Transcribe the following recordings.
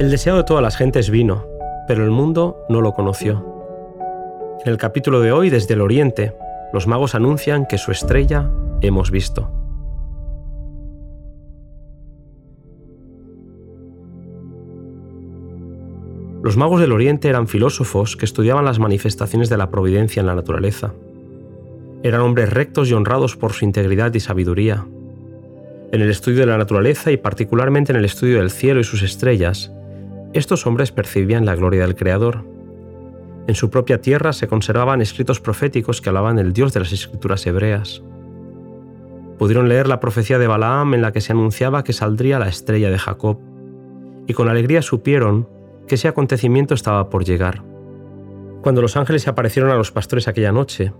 El deseo de todas las gentes vino, pero el mundo no lo conoció. En el capítulo de hoy, desde el oriente, los magos anuncian que su estrella hemos visto. Los magos del Oriente eran filósofos que estudiaban las manifestaciones de la providencia en la naturaleza. Eran hombres rectos y honrados por su integridad y sabiduría. En el estudio de la naturaleza y particularmente en el estudio del cielo y sus estrellas, estos hombres percibían la gloria del Creador. En su propia tierra se conservaban escritos proféticos que hablaban del Dios de las escrituras hebreas. Pudieron leer la profecía de Balaam en la que se anunciaba que saldría la estrella de Jacob, y con alegría supieron que ese acontecimiento estaba por llegar. Cuando los ángeles aparecieron a los pastores aquella noche,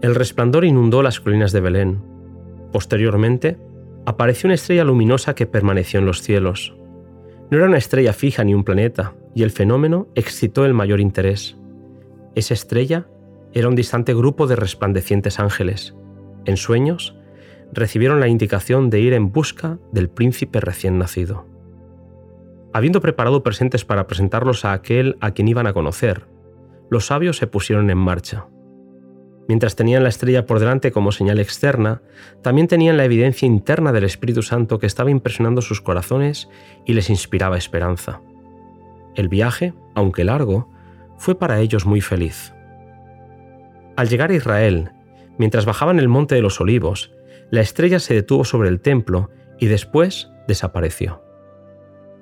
el resplandor inundó las colinas de Belén. Posteriormente, apareció una estrella luminosa que permaneció en los cielos. No era una estrella fija ni un planeta, y el fenómeno excitó el mayor interés. Esa estrella era un distante grupo de resplandecientes ángeles. En sueños, recibieron la indicación de ir en busca del príncipe recién nacido. Habiendo preparado presentes para presentarlos a aquel a quien iban a conocer, los sabios se pusieron en marcha. Mientras tenían la estrella por delante como señal externa, también tenían la evidencia interna del Espíritu Santo que estaba impresionando sus corazones y les inspiraba esperanza. El viaje, aunque largo, fue para ellos muy feliz. Al llegar a Israel, mientras bajaban el monte de los olivos, la estrella se detuvo sobre el templo y después desapareció.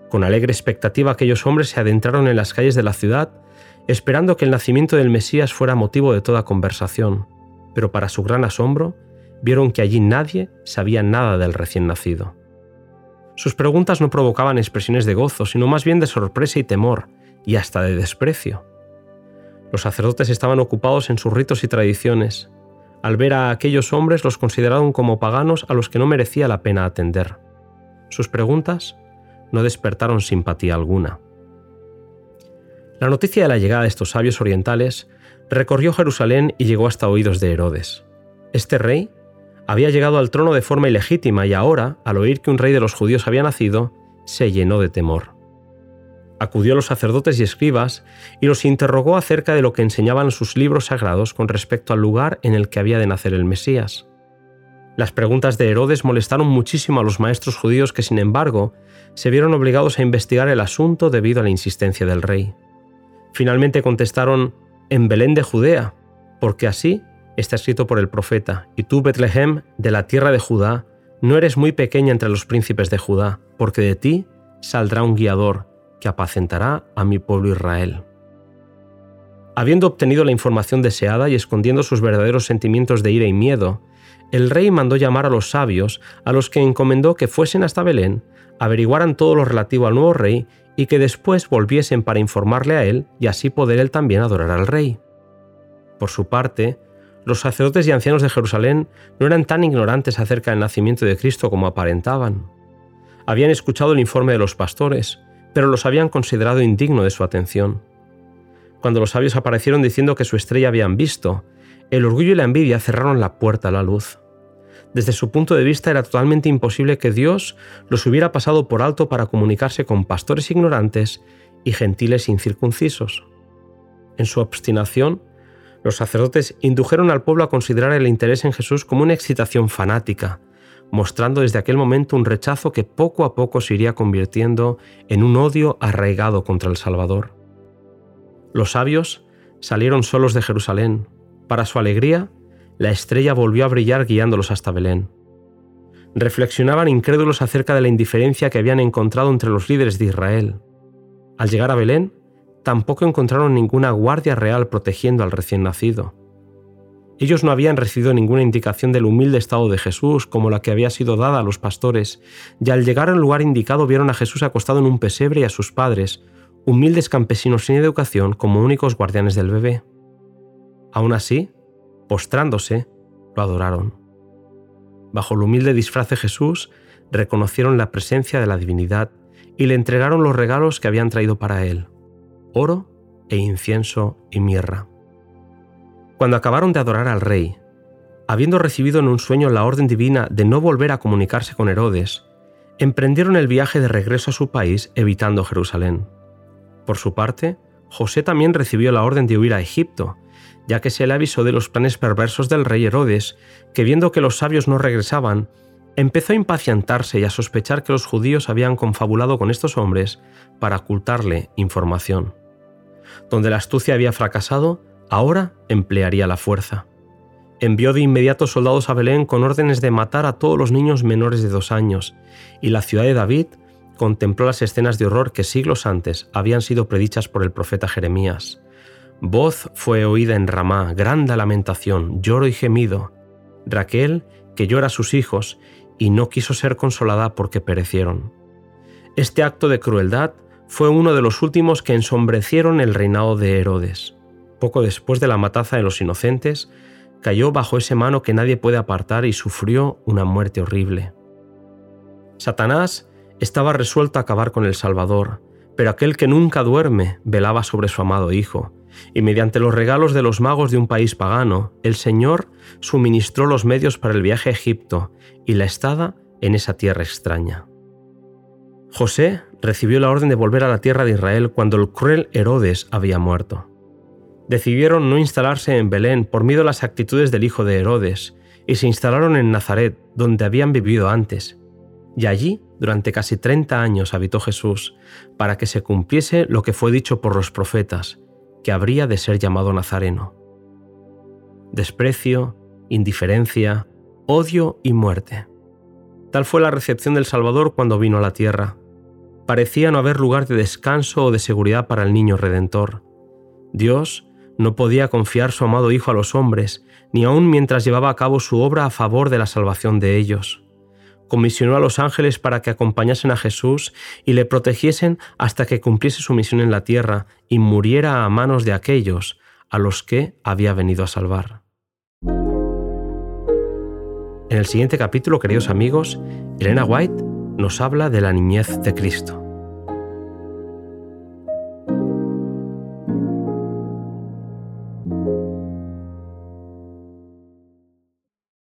Con alegre expectativa aquellos hombres se adentraron en las calles de la ciudad, esperando que el nacimiento del Mesías fuera motivo de toda conversación, pero para su gran asombro, vieron que allí nadie sabía nada del recién nacido. Sus preguntas no provocaban expresiones de gozo, sino más bien de sorpresa y temor, y hasta de desprecio. Los sacerdotes estaban ocupados en sus ritos y tradiciones. Al ver a aquellos hombres los consideraron como paganos a los que no merecía la pena atender. Sus preguntas no despertaron simpatía alguna. La noticia de la llegada de estos sabios orientales recorrió Jerusalén y llegó hasta oídos de Herodes. Este rey había llegado al trono de forma ilegítima y ahora, al oír que un rey de los judíos había nacido, se llenó de temor. Acudió a los sacerdotes y escribas y los interrogó acerca de lo que enseñaban sus libros sagrados con respecto al lugar en el que había de nacer el Mesías. Las preguntas de Herodes molestaron muchísimo a los maestros judíos que, sin embargo, se vieron obligados a investigar el asunto debido a la insistencia del rey. Finalmente contestaron, en Belén de Judea, porque así está escrito por el profeta, y tú, Betlehem, de la tierra de Judá, no eres muy pequeña entre los príncipes de Judá, porque de ti saldrá un guiador que apacentará a mi pueblo Israel. Habiendo obtenido la información deseada y escondiendo sus verdaderos sentimientos de ira y miedo, el rey mandó llamar a los sabios, a los que encomendó que fuesen hasta Belén, averiguaran todo lo relativo al nuevo rey y que después volviesen para informarle a él y así poder él también adorar al rey. Por su parte, los sacerdotes y ancianos de Jerusalén no eran tan ignorantes acerca del nacimiento de Cristo como aparentaban. Habían escuchado el informe de los pastores, pero los habían considerado indigno de su atención. Cuando los sabios aparecieron diciendo que su estrella habían visto, el orgullo y la envidia cerraron la puerta a la luz. Desde su punto de vista era totalmente imposible que Dios los hubiera pasado por alto para comunicarse con pastores ignorantes y gentiles incircuncisos. En su obstinación, los sacerdotes indujeron al pueblo a considerar el interés en Jesús como una excitación fanática, mostrando desde aquel momento un rechazo que poco a poco se iría convirtiendo en un odio arraigado contra el Salvador. Los sabios salieron solos de Jerusalén, para su alegría, la estrella volvió a brillar guiándolos hasta Belén. Reflexionaban incrédulos acerca de la indiferencia que habían encontrado entre los líderes de Israel. Al llegar a Belén, tampoco encontraron ninguna guardia real protegiendo al recién nacido. Ellos no habían recibido ninguna indicación del humilde estado de Jesús como la que había sido dada a los pastores, y al llegar al lugar indicado vieron a Jesús acostado en un pesebre y a sus padres, humildes campesinos sin educación, como únicos guardianes del bebé. Aún así, postrándose, lo adoraron. Bajo el humilde disfraz de Jesús, reconocieron la presencia de la divinidad y le entregaron los regalos que habían traído para él, oro e incienso y mirra. Cuando acabaron de adorar al rey, habiendo recibido en un sueño la orden divina de no volver a comunicarse con Herodes, emprendieron el viaje de regreso a su país evitando Jerusalén. Por su parte, José también recibió la orden de huir a Egipto, ya que se le avisó de los planes perversos del rey Herodes, que viendo que los sabios no regresaban, empezó a impacientarse y a sospechar que los judíos habían confabulado con estos hombres para ocultarle información. Donde la astucia había fracasado, ahora emplearía la fuerza. Envió de inmediato soldados a Belén con órdenes de matar a todos los niños menores de dos años, y la ciudad de David contempló las escenas de horror que siglos antes habían sido predichas por el profeta Jeremías. Voz fue oída en Ramá, grande lamentación, lloro y gemido. Raquel, que llora a sus hijos, y no quiso ser consolada porque perecieron. Este acto de crueldad fue uno de los últimos que ensombrecieron el reinado de Herodes. Poco después de la matanza de los inocentes, cayó bajo ese mano que nadie puede apartar y sufrió una muerte horrible. Satanás estaba resuelto a acabar con el Salvador, pero aquel que nunca duerme velaba sobre su amado Hijo, y mediante los regalos de los magos de un país pagano, el Señor suministró los medios para el viaje a Egipto y la estada en esa tierra extraña. José recibió la orden de volver a la tierra de Israel cuando el cruel Herodes había muerto. Decidieron no instalarse en Belén por miedo a las actitudes del hijo de Herodes, y se instalaron en Nazaret, donde habían vivido antes. Y allí, durante casi 30 años, habitó Jesús, para que se cumpliese lo que fue dicho por los profetas, que habría de ser llamado Nazareno. Desprecio, indiferencia, odio y muerte. Tal fue la recepción del Salvador cuando vino a la tierra. Parecía no haber lugar de descanso o de seguridad para el niño redentor. Dios no podía confiar su amado Hijo a los hombres, ni aun mientras llevaba a cabo su obra a favor de la salvación de ellos. Comisionó a los ángeles para que acompañasen a Jesús y le protegiesen hasta que cumpliese su misión en la tierra y muriera a manos de aquellos a los que había venido a salvar. En el siguiente capítulo, queridos amigos, Elena White nos habla de la niñez de Cristo.